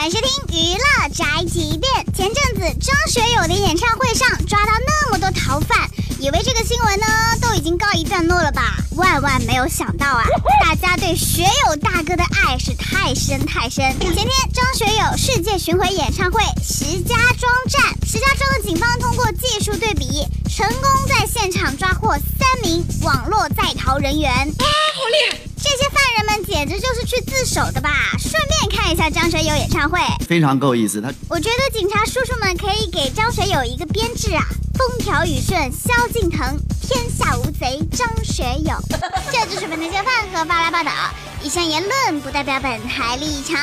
欢迎收听娱乐宅急便。前阵子张学友的演唱会上抓到那么多逃犯，以为这个新闻呢都已经告一段落了吧？万万没有想到啊，大家对学友大哥的爱是太深太深。前天张学友世界巡回演唱会石家庄站，石家庄的警方通过技术对比，成功在现场抓获三名网络在逃人员。啊，好厉害！这些犯人们简直就是去自首的吧？顺便看一下张学友演唱会，非常够意思。他，我觉得警察叔叔们可以给张学友一个编制啊：风调雨顺萧敬腾，天下无贼张学友。这就是本台饭和发来报道，以上言论不代表本台立场。